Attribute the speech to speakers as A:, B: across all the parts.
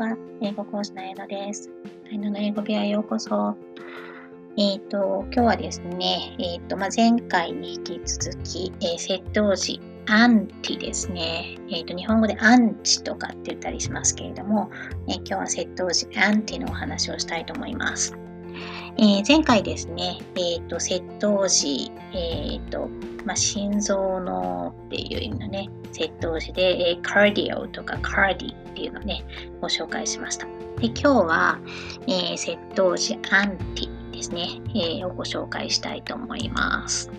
A: は。英語講師の江野です。あの英語部屋へようこそ。えっ、ー、と、今日はですね、えっ、ー、と、まあ、前回に引き続き、えー、窃盗時、アンティですね。えっ、と、日本語でアンチとかって言ったりしますけれども、え今日は窃盗時、アンティのお話をしたいと思います。え前回ですね、えっ、と、窃盗時、えっ、と、まあ、心臓のっていう意味のね、窃盗時で、えー、カーディオとかカーディっていうのをね、ご紹介しました。で、今日は、え、窃盗時アンティですね、えー、をご紹介したいと思います。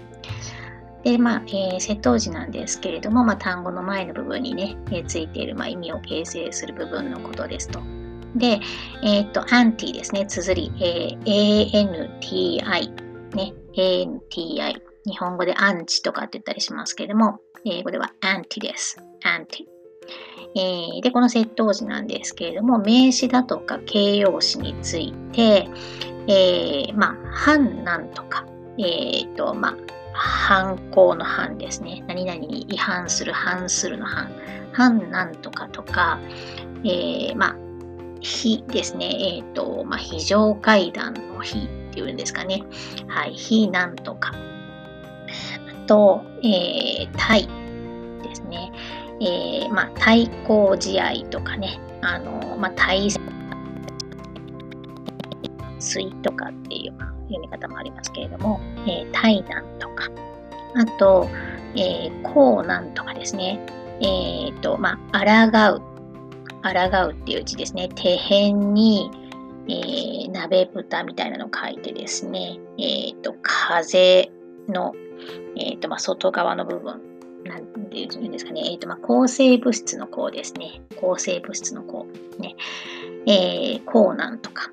A: で、まあ、えー、窃盗時なんですけれども、まあ、単語の前の部分にね、えー、ついている、まあ、意味を形成する部分のことですと。で、えっ、と、アンティですね、綴り、えー、ANTI、ね、ANTI。日本語でアンチとかって言ったりしますけれども、英語ではアンティです。アンティ。えー、で、この窃盗時なんですけれども、名詞だとか形容詞について、えー、まあ、反なんとか、えー、と、まあ、犯行の犯ですね。何々に違反する、反するの反。反なんとかとか、えー、まあ、非ですね。えっ、ー、と、まあ、非常階段の非っていうんですかね。はい、非なんとか。あと、えー、対ですね。えー、まあ、対抗試合とかね、あの、まあ、対水とかっていう読み方もありますけれども、えー、対難とか、あと、えー、こうなんとかですね。えっ、ー、と、まあ、抗う。抗うっていう字ですね。手辺に、えー、鍋蓋みたいなのを書いてですね、えっ、ー、と、風のえっ、ー、と、まあ、外側の部分、なんていうんですかね、えっ、ー、と、まあ、抗生物質の項ですね。抗生物質の項。ね。えー、抗なんとか。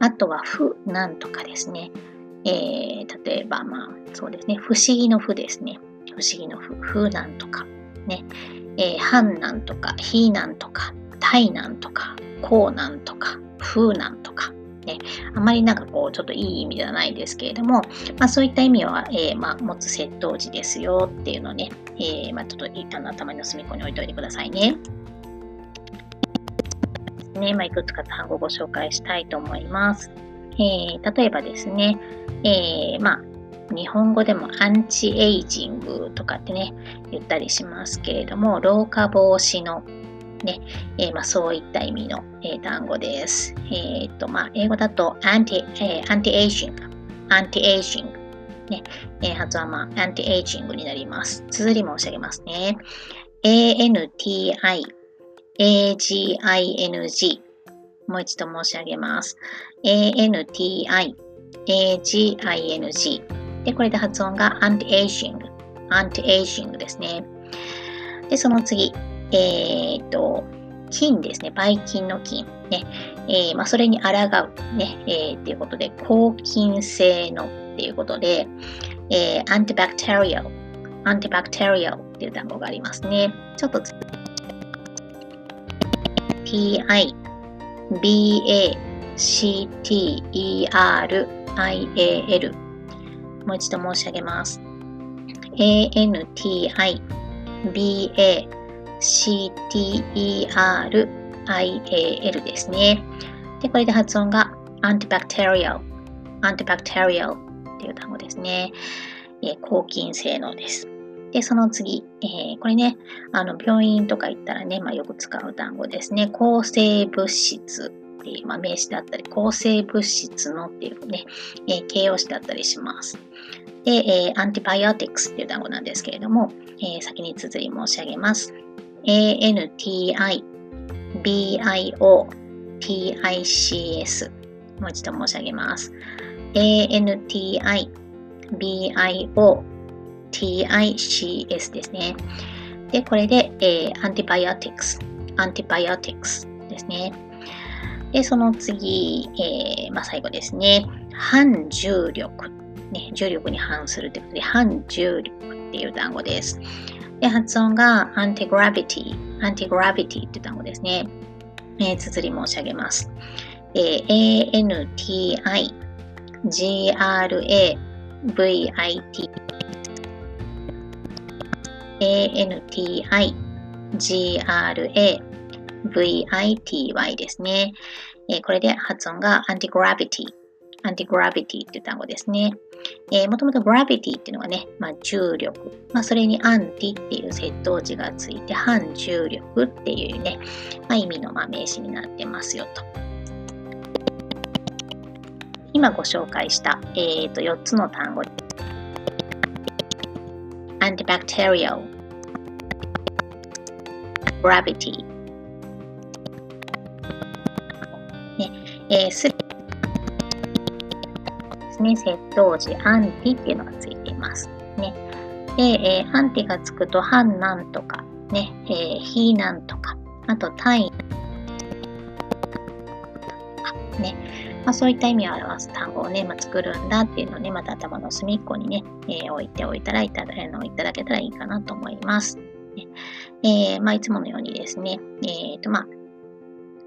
A: あとは、不なんとかですね。えー、例えば、まあ、そうですね。不思議の不ですね。不思議の不、不なんとか。ね。えー、反なんとか、非なんとか、対なんとか、抗なんとか、風なんとか。ね、あまりなんかこう、ちょっといい意味ではないですけれども、まあ、そういった意味は、えー、まあ、持つ窃盗時ですよっていうのをね、えー、まあ、ちょっとあの頭の隅っこに置いといてくださいね。ね、まあ、いくつか単語をご紹介したいと思います。えー、例えばですね、えー、まあ、日本語でもアンチエイジングとかってね、言ったりしますけれども、老化防止のね、えー、まあ、そういった意味の、えー、単語です。えっ、と、まあ、英語だと anti、えー、 anti-aging、anti-aging。ね、え発音は、 anti-aging になります。綴り申し上げますね。A-N-T-I A-G-I-N-G もう一度申し上げます。A-N-T-I A-G-I-N-G で、これで発音が anti-aging。anti-aging ですね。で、その次、えっ、ー、と、菌ですね。ばい菌の菌。ね。えー、まあ、それに抗う。ね。えー、っていうことで、抗菌性のっていうことで、えー、 antibacterial。antibacterial っていう単語がありますね。ちょっと t, i, b, a, c, t, e, r, i, a, l もう一度申し上げます。a, n, t, i, b, a, CTERIAL ですね。で、これで発音が antibacterial, antibacterial っていう単語ですね。えー、抗菌性能です。で、その次、えー、これね、あの病院とか行ったらね、まあ、よく使う単語ですね。抗生物質っていう、まあ、名詞だったり、抗生物質のっていうね、えー、形容詞だったりします。で、えー、アンティバイオティクスっていう単語なんですけれども、えー、先に綴り申し上げます。ANTIBIOTICS もう一度申し上げます。ANTIBIOTICS ですね。で、これで、えー、antibiotics, antibiotics ですね。で、その次、えーまあ、最後ですね。反重力。ね、重力に反するということで、反重力っていう単語です。で、発音が anti-gravity, anti-gravity って単語ですね。えー、綴り申し上げます。えー、a-n-t-i, g-r-a, v-i-t, a-n-t-i, g-r-a, vity ですね。えー、これで発音が anti-gravity。Anti-gravity っていう単語ですね。えー、もともと gravity っていうのがね、まあ、重力。まあ、それに anti っていう接頭字がついて、反重力っていうね、まあ、意味のまあ名詞になってますよと。今ご紹介した、えー、と4つの単語。antibacterial, gravity, ね、えー、すですね、窃盗時、アンティっていうのがついています。ね。で、えー、アンティがつくと、反なんとか、ね、えー、非なんとか、あと、単位、ね、まあ、そういった意味を表す単語をね、まあ、作るんだっていうのをね、また頭の隅っこにね、えー、置いておいたらいただのいただけたらいいかなと思います。ねえー、まあ、いつものようにですね、えーとまあ、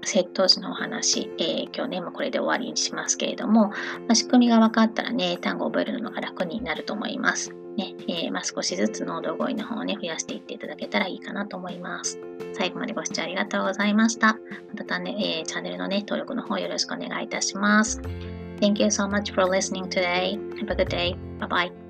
A: 窃盗時のお話、えー、今日ね、まあ、これで終わりにしますけれども、まあ、仕組みが分かったらね、単語を覚えるのが楽になると思います。ねえー、まあ、少しずつ濃度語彙の方をね、増やしていっていただけたらいいかなと思います。最後までご視聴ありがとうございました。またね、えー、チャンネルのね、登録の方よろしくお願いいたします。Thank you so much for listening today. Have a good day. Bye bye.